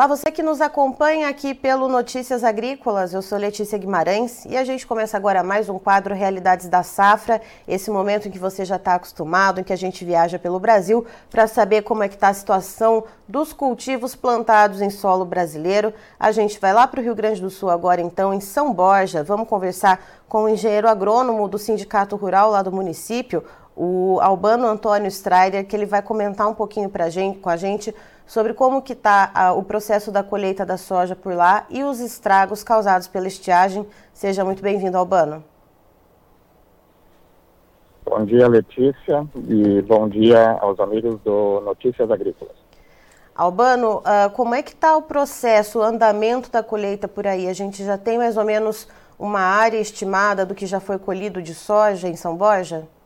Olá, você que nos acompanha aqui pelo Notícias Agrícolas, eu sou Letícia Guimarães e a gente começa agora mais um quadro Realidades da Safra, esse momento em que você já está acostumado, em que a gente viaja pelo Brasil para saber como é que está a situação dos cultivos plantados em solo brasileiro. A gente vai lá para o Rio Grande do Sul agora então, em São Borja, vamos conversar com o engenheiro agrônomo do Sindicato Rural lá do município, o Albano Antônio Strider, que ele vai comentar um pouquinho pra gente, com a gente sobre como que está o processo da colheita da soja por lá e os estragos causados pela estiagem. Seja muito bem-vindo, Albano. Bom dia, Letícia, e bom dia aos amigos do Notícias Agrícolas. Albano, uh, como é que está o processo, o andamento da colheita por aí? A gente já tem mais ou menos uma área estimada do que já foi colhido de soja em São Borja? É,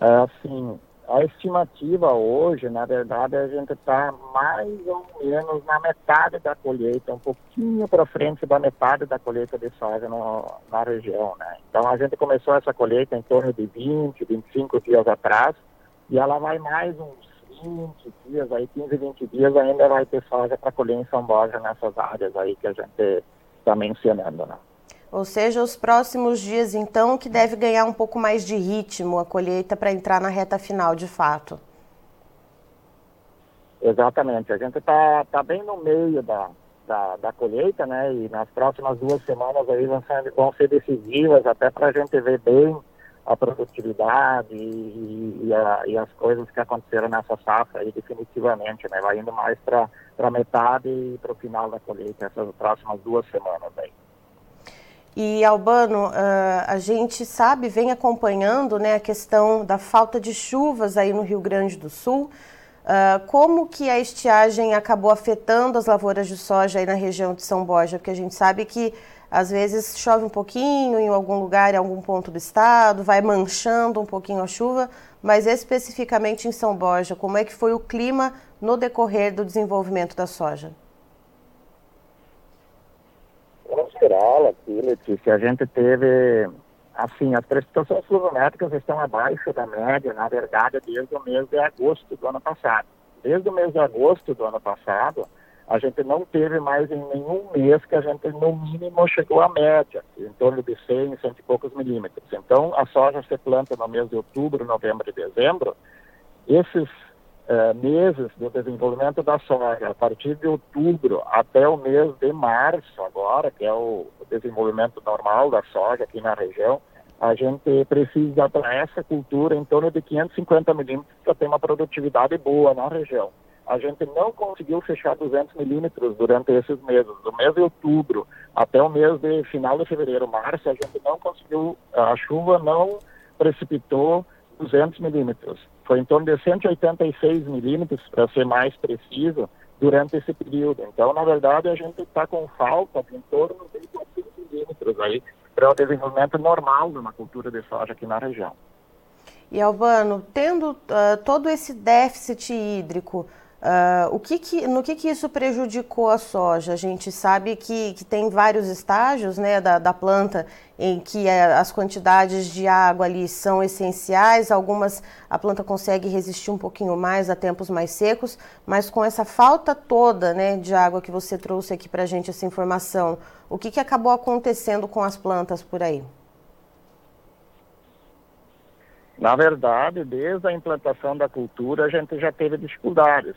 assim, a estimativa hoje, na verdade, a gente está mais ou menos na metade da colheita, um pouquinho para frente da metade da colheita de soja no, na região, né? Então a gente começou essa colheita em torno de 20, 25 dias atrás, e ela vai mais uns 20 dias, aí 15, 20 dias ainda vai ter soja para colher em São Borja nessas áreas aí que a gente está mencionando, né? Ou seja, os próximos dias, então, que deve ganhar um pouco mais de ritmo a colheita para entrar na reta final, de fato. Exatamente. A gente está tá bem no meio da, da, da, colheita, né? E nas próximas duas semanas aí vão ser, vão ser decisivas até para a gente ver bem a produtividade e, e, a, e, as coisas que aconteceram nessa safra aí definitivamente, né? Vai indo mais para metade e para o final da colheita, essas próximas duas semanas aí. E Albano, uh, a gente sabe, vem acompanhando né, a questão da falta de chuvas aí no Rio Grande do Sul. Uh, como que a estiagem acabou afetando as lavouras de soja aí na região de São Borja? Porque a gente sabe que às vezes chove um pouquinho em algum lugar, em algum ponto do estado, vai manchando um pouquinho a chuva, mas especificamente em São Borja, como é que foi o clima no decorrer do desenvolvimento da soja? Geral aqui, Letícia, a gente teve, assim, as precipitações pluviométricas estão abaixo da média, na verdade, desde o mês de agosto do ano passado. Desde o mês de agosto do ano passado, a gente não teve mais em nenhum mês que a gente, no mínimo, chegou à média, em torno de 100, 100 e poucos milímetros. Então, a soja se planta no mês de outubro, novembro e dezembro. Esses uh, meses do desenvolvimento da soja, a partir de outubro até o mês de março, agora, que é o desenvolvimento normal da soja aqui na região, a gente precisa para essa cultura em torno de 550 milímetros para ter uma produtividade boa na região. A gente não conseguiu fechar 200 milímetros durante esses meses. Do mês de outubro até o mês de final de fevereiro, março, a gente não conseguiu, a chuva não precipitou 200 milímetros. Foi em torno de 186 milímetros, para ser mais preciso, durante esse período. Então, na verdade, a gente está com falta de em torno de 400 milímetros aí para o desenvolvimento normal de uma cultura de soja aqui na região. E Albano, tendo uh, todo esse déficit hídrico, Uh, o que que, no que, que isso prejudicou a soja? A gente sabe que, que tem vários estágios né, da, da planta em que é, as quantidades de água ali são essenciais, algumas a planta consegue resistir um pouquinho mais a tempos mais secos, mas com essa falta toda né, de água que você trouxe aqui para a gente, essa informação, o que, que acabou acontecendo com as plantas por aí? Na verdade, desde a implantação da cultura, a gente já teve dificuldades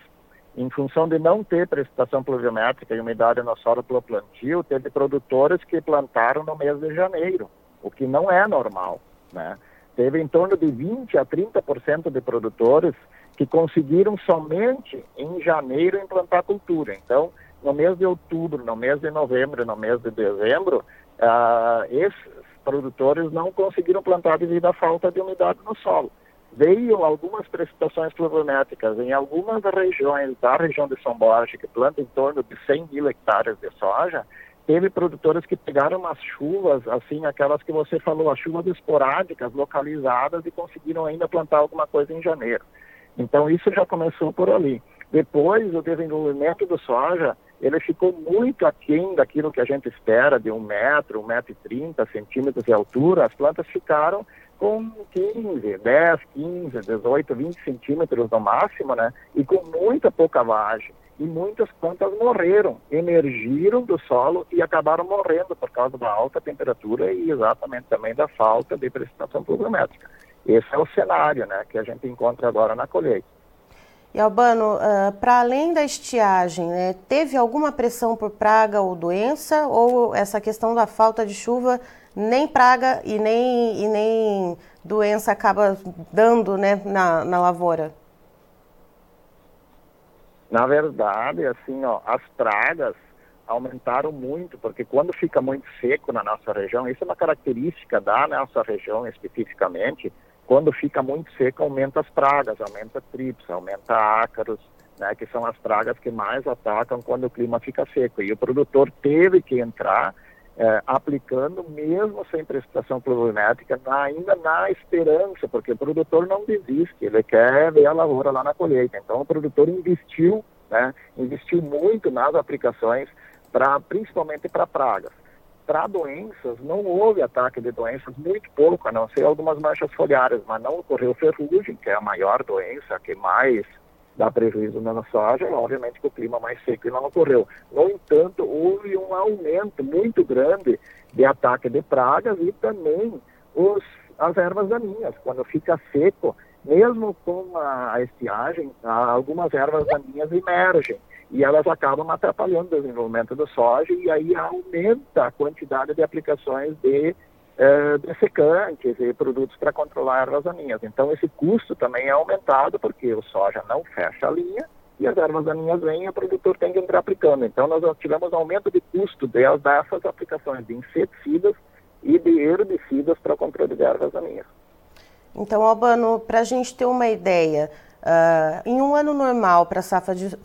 em função de não ter precipitação pluviométrica e umidade no solo pelo plantio, teve produtores que plantaram no mês de janeiro, o que não é normal, né? Teve em torno de 20 a 30% de produtores que conseguiram somente em janeiro implantar cultura. Então, no mês de outubro, no mês de novembro, no mês de dezembro, uh, esses produtores não conseguiram plantar devido à falta de umidade no solo veio algumas precipitações pluviométricas em algumas regiões da região de São Borja, que planta em torno de 100 mil hectares de soja, teve produtores que pegaram umas chuvas, assim, aquelas que você falou, as chuvas esporádicas, localizadas, e conseguiram ainda plantar alguma coisa em janeiro. Então, isso já começou por ali. Depois, o desenvolvimento do soja ele ficou muito aquém daquilo que a gente espera de um metro, um metro e trinta centímetros de altura. As plantas ficaram com 15, 10, 15, 18, 20 centímetros no máximo, né? E com muita pouca vagem. E muitas plantas morreram, emergiram do solo e acabaram morrendo por causa da alta temperatura e exatamente também da falta de precipitação pluviométrica. Esse é o cenário, né, que a gente encontra agora na colheita. E Albano, uh, para além da estiagem, né, teve alguma pressão por praga ou doença ou essa questão da falta de chuva nem praga e nem, e nem doença acaba dando né, na, na lavoura? Na verdade, assim, ó, as pragas aumentaram muito, porque quando fica muito seco na nossa região, isso é uma característica da nossa região especificamente, quando fica muito seco aumenta as pragas, aumenta trips, aumenta ácaros, né, que são as pragas que mais atacam quando o clima fica seco. E o produtor teve que entrar é, aplicando mesmo sem precipitação pluviométrica, ainda na esperança, porque o produtor não desiste, ele quer ver a lavoura lá na colheita. Então o produtor investiu, né, investiu muito nas aplicações, pra, principalmente para pragas. Para doenças, não houve ataque de doenças, muito pouco, a não ser algumas manchas foliares, mas não ocorreu ferrugem, que é a maior doença, que mais dá prejuízo na soja, obviamente que o clima mais seco não ocorreu. No entanto, houve um aumento muito grande de ataque de pragas e também os, as ervas daninhas. Quando fica seco, mesmo com a estiagem, algumas ervas daninhas emergem e elas acabam atrapalhando o desenvolvimento do soja e aí aumenta a quantidade de aplicações de é, dessecantes e produtos para controlar ervas daninhas. Então, esse custo também é aumentado porque o soja não fecha a linha e as ervas daninhas vêm e o produtor tem que entrar aplicando. Então, nós tivemos aumento de custo dessas aplicações de inseticidas e de herbicidas para o controle de ervas daninhas. Então, Albano, para a gente ter uma ideia, uh, em um ano normal para safra de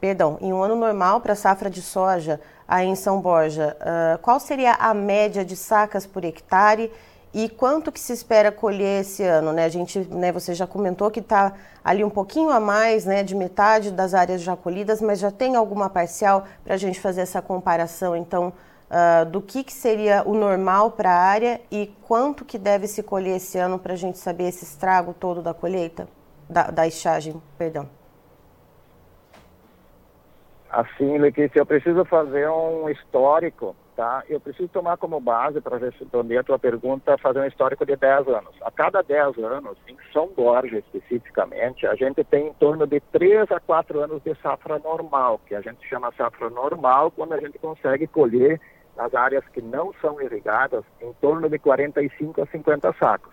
perdão, em um ano normal para safra de soja, aí em São Borja, uh, qual seria a média de sacas por hectare e quanto que se espera colher esse ano, né? A gente, né, você já comentou que está ali um pouquinho a mais, né, de metade das áreas já colhidas, mas já tem alguma parcial para a gente fazer essa comparação, então, uh, do que, que seria o normal para a área e quanto que deve se colher esse ano para a gente saber esse estrago todo da colheita, da, da estiagem, perdão. Assim, Letícia, eu preciso fazer um histórico, tá? Eu preciso tomar como base, para responder a tua pergunta, fazer um histórico de 10 anos. A cada 10 anos, em São Borja especificamente, a gente tem em torno de 3 a 4 anos de safra normal, que a gente chama safra normal, quando a gente consegue colher nas áreas que não são irrigadas em torno de 45 a 50 sacos.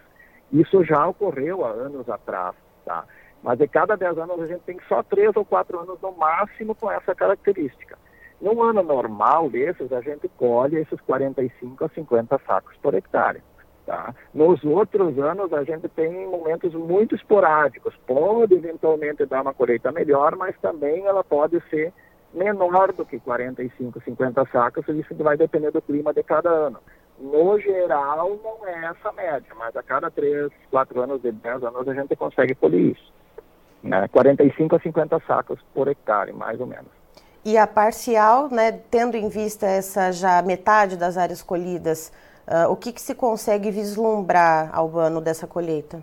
Isso já ocorreu há anos atrás, tá? Mas de cada 10 anos a gente tem só 3 ou 4 anos no máximo com essa característica. Num ano normal desses, a gente colhe esses 45 a 50 sacos por hectare. Tá? Nos outros anos, a gente tem momentos muito esporádicos. Pode eventualmente dar uma colheita melhor, mas também ela pode ser menor do que 45, 50 sacos, isso vai depender do clima de cada ano. No geral, não é essa média, mas a cada 3, 4 anos, de 10 anos, a gente consegue colher isso né, 45 a 50 sacos por hectare, mais ou menos. E a parcial, né, tendo em vista essa já metade das áreas colhidas, uh, o que, que se consegue vislumbrar, ao ano dessa colheita?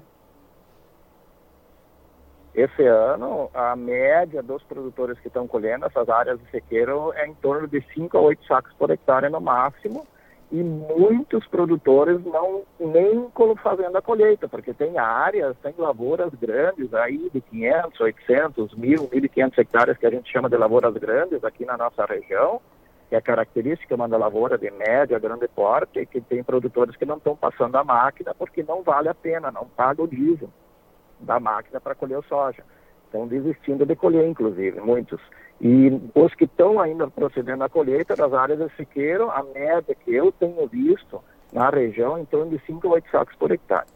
Esse ano, a média dos produtores que estão colhendo essas áreas de sequeiro é em torno de 5 a 8 sacos por hectare no máximo, e muitos produtores não nem fazendo a colheita, porque tem áreas, tem lavouras grandes aí de 500, 800, 1.000, 1.500 hectares que a gente chama de lavouras grandes aqui na nossa região, que é característica uma da lavoura de média, grande porte, que tem produtores que não estão passando a máquina porque não vale a pena, não paga o diesel da máquina para colher o soja. Estão desistindo de colher, inclusive, muitos. E os que estão ainda procedendo à colheita das áreas de sequeiro, a média que eu tenho visto na região, em torno de 5 a 8 sacos por hectare.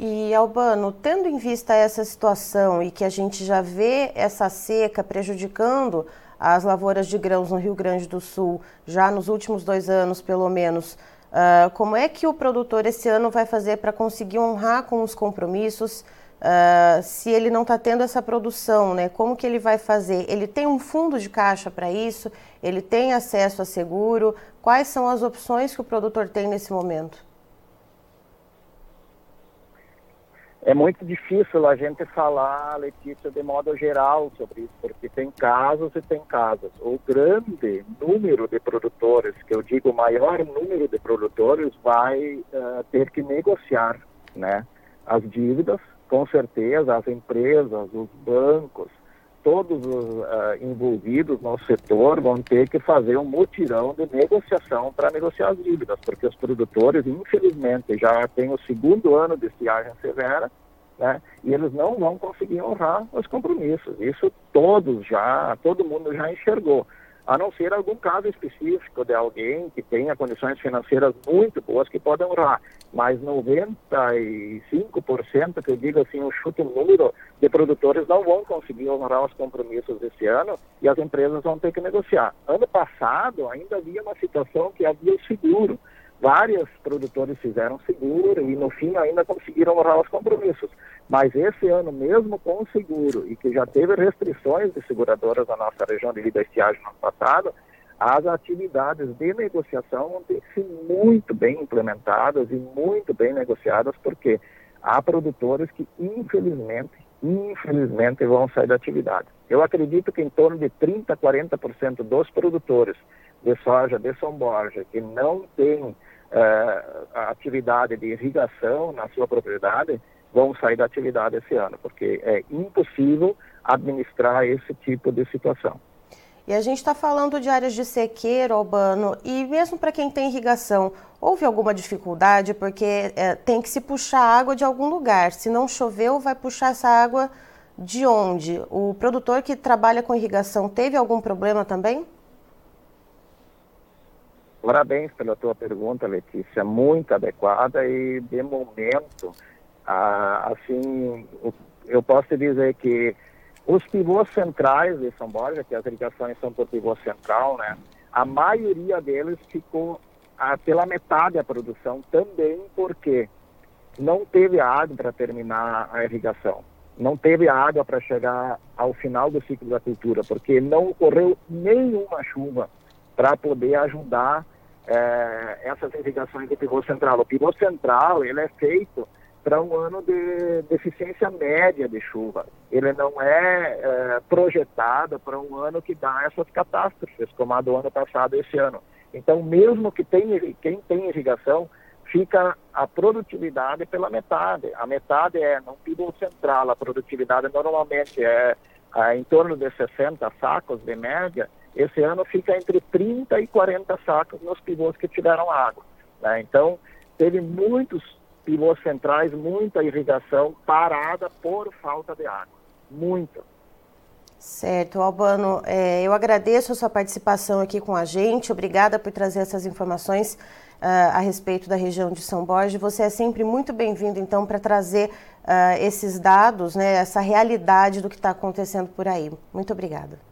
E Albano, tendo em vista essa situação e que a gente já vê essa seca prejudicando as lavouras de grãos no Rio Grande do Sul, já nos últimos dois anos, pelo menos, uh, como é que o produtor esse ano vai fazer para conseguir honrar com os compromissos, Uh, se ele não está tendo essa produção, né, como que ele vai fazer? Ele tem um fundo de caixa para isso? Ele tem acesso a seguro? Quais são as opções que o produtor tem nesse momento? É muito difícil a gente falar, Letícia, de modo geral sobre isso, porque tem casos e tem casos. O grande número de produtores, que eu digo o maior número de produtores, vai uh, ter que negociar né, as dívidas com certeza as empresas, os bancos, todos os uh, envolvidos no setor vão ter que fazer um mutirão de negociação para negociar as dívidas, porque os produtores, infelizmente, já têm o segundo ano de estiagem severa, né, e eles não vão conseguir honrar os compromissos. Isso todos já, todo mundo já enxergou a não ser algum caso específico de alguém que tenha condições financeiras muito boas que podem honrar. Mas 95%, que eu digo assim, um número de produtores não vão conseguir honrar os compromissos esse ano e as empresas vão ter que negociar. Ano passado ainda havia uma situação que havia o seguro vários produtores fizeram seguro e no fim ainda conseguiram honrar os compromissos. Mas esse ano, mesmo com o seguro e que já teve restrições de seguradoras na nossa região devido à estiagem no ano passado, as atividades de negociação que ser muito bem implementadas e muito bem negociadas, porque há produtores que, infelizmente, infelizmente, vão sair da atividade. Eu acredito que em torno de 30%, 40% dos produtores de soja de São Borja que não têm a atividade de irrigação na sua propriedade vão sair da atividade esse ano, porque é impossível administrar esse tipo de situação. E a gente está falando de áreas de sequeiro, Albano, e mesmo para quem tem irrigação, houve alguma dificuldade? Porque é, tem que se puxar água de algum lugar. Se não choveu, vai puxar essa água de onde? O produtor que trabalha com irrigação teve algum problema também? Parabéns pela tua pergunta, Letícia, muito adequada e de momento, ah, assim, eu posso te dizer que os pivôs centrais de São Borja, que as irrigações são por pivô central, né, a maioria deles ficou ah, pela metade da produção também porque não teve água para terminar a irrigação, não teve água para chegar ao final do ciclo da cultura, porque não ocorreu nenhuma chuva para poder ajudar é, essas irrigações de pivô central. O pivô central ele é feito para um ano de deficiência média de chuva. Ele não é, é projetado para um ano que dá essas catástrofes, como a do ano passado esse ano. Então, mesmo que tenha, quem tem irrigação, fica a produtividade pela metade. A metade é no pivô central, a produtividade normalmente é, é em torno de 60 sacos de média, esse ano fica entre 30 e 40 sacos nos pivôs que tiveram água. Né? Então, teve muitos pivôs centrais, muita irrigação parada por falta de água. Muito. Certo, Albano, é, eu agradeço a sua participação aqui com a gente. Obrigada por trazer essas informações uh, a respeito da região de São Borja. Você é sempre muito bem-vindo, então, para trazer uh, esses dados, né, essa realidade do que está acontecendo por aí. Muito obrigada.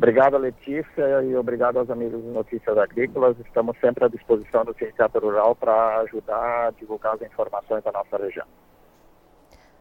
Obrigado, Letícia, e obrigado aos amigos de Notícias Agrícolas. Estamos sempre à disposição do Ciência Rural para ajudar a divulgar as informações da nossa região.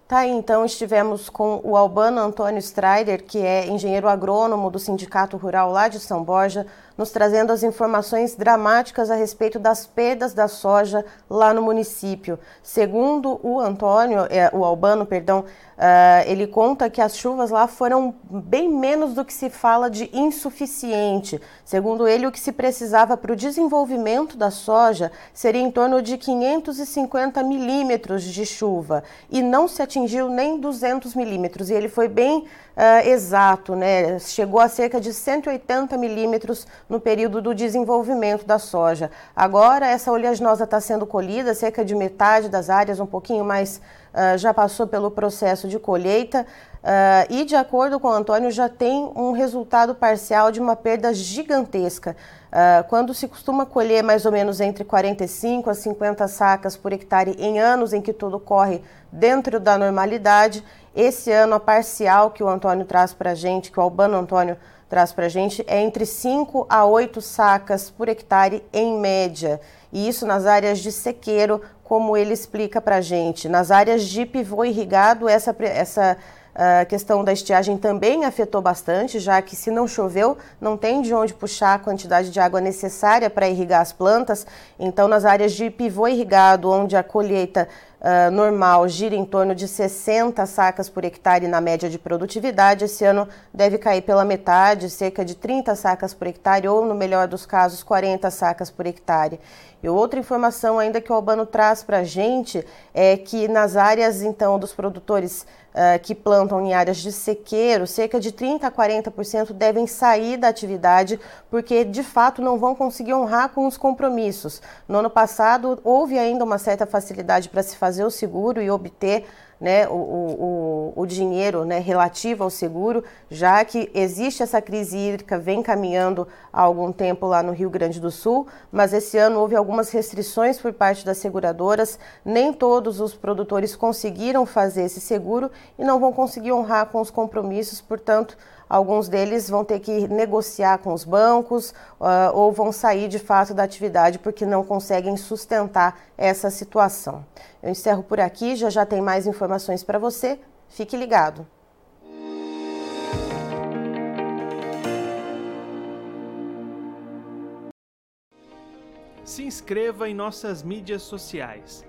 Tá então estivemos com o Albano Antônio Strider, que é engenheiro agrônomo do Sindicato Rural lá de São Borja, nos trazendo as informações dramáticas a respeito das perdas da soja lá no município. Segundo o Antônio, é, o Albano, perdão, Uh, ele conta que as chuvas lá foram bem menos do que se fala de insuficiente. Segundo ele, o que se precisava para o desenvolvimento da soja seria em torno de 550 milímetros de chuva e não se atingiu nem 200 milímetros. E ele foi bem uh, exato, né? Chegou a cerca de 180 milímetros no período do desenvolvimento da soja. Agora, essa oleaginosa está sendo colhida, cerca de metade das áreas, um pouquinho mais uh, já passou pelo processo de colheita uh, e, de acordo com o Antônio, já tem um resultado parcial de uma perda gigantesca. Uh, quando se costuma colher mais ou menos entre 45 a 50 sacas por hectare em anos em que tudo corre dentro da normalidade, esse ano a parcial que o Antônio traz para a gente, que o Albano Antônio traz para a gente é entre 5 a 8 sacas por hectare em média. E isso nas áreas de sequeiro, como ele explica para a gente. Nas áreas de pivô irrigado, essa, essa a questão da estiagem também afetou bastante, já que se não choveu, não tem de onde puxar a quantidade de água necessária para irrigar as plantas. Então, nas áreas de pivô irrigado, onde a colheita uh, normal gira em torno de 60 sacas por hectare na média de produtividade. Esse ano deve cair pela metade, cerca de 30 sacas por hectare, ou no melhor dos casos, 40 sacas por hectare. E outra informação ainda que o Albano traz para a gente é que nas áreas então dos produtores uh, que plantam em áreas de sequeiro, cerca de 30 a 40% devem sair da atividade porque de fato não vão conseguir honrar com os compromissos. No ano passado houve ainda uma certa facilidade para se fazer o seguro e obter né, o, o, o dinheiro né, relativo ao seguro, já que existe essa crise hídrica, vem caminhando há algum tempo lá no Rio Grande do Sul, mas esse ano houve algumas restrições por parte das seguradoras, nem todos os produtores conseguiram fazer esse seguro e não vão conseguir honrar com os compromissos, portanto, alguns deles vão ter que negociar com os bancos uh, ou vão sair de fato da atividade porque não conseguem sustentar essa situação. Eu encerro por aqui, já já tem mais informações para você. Fique ligado. Se inscreva em nossas mídias sociais.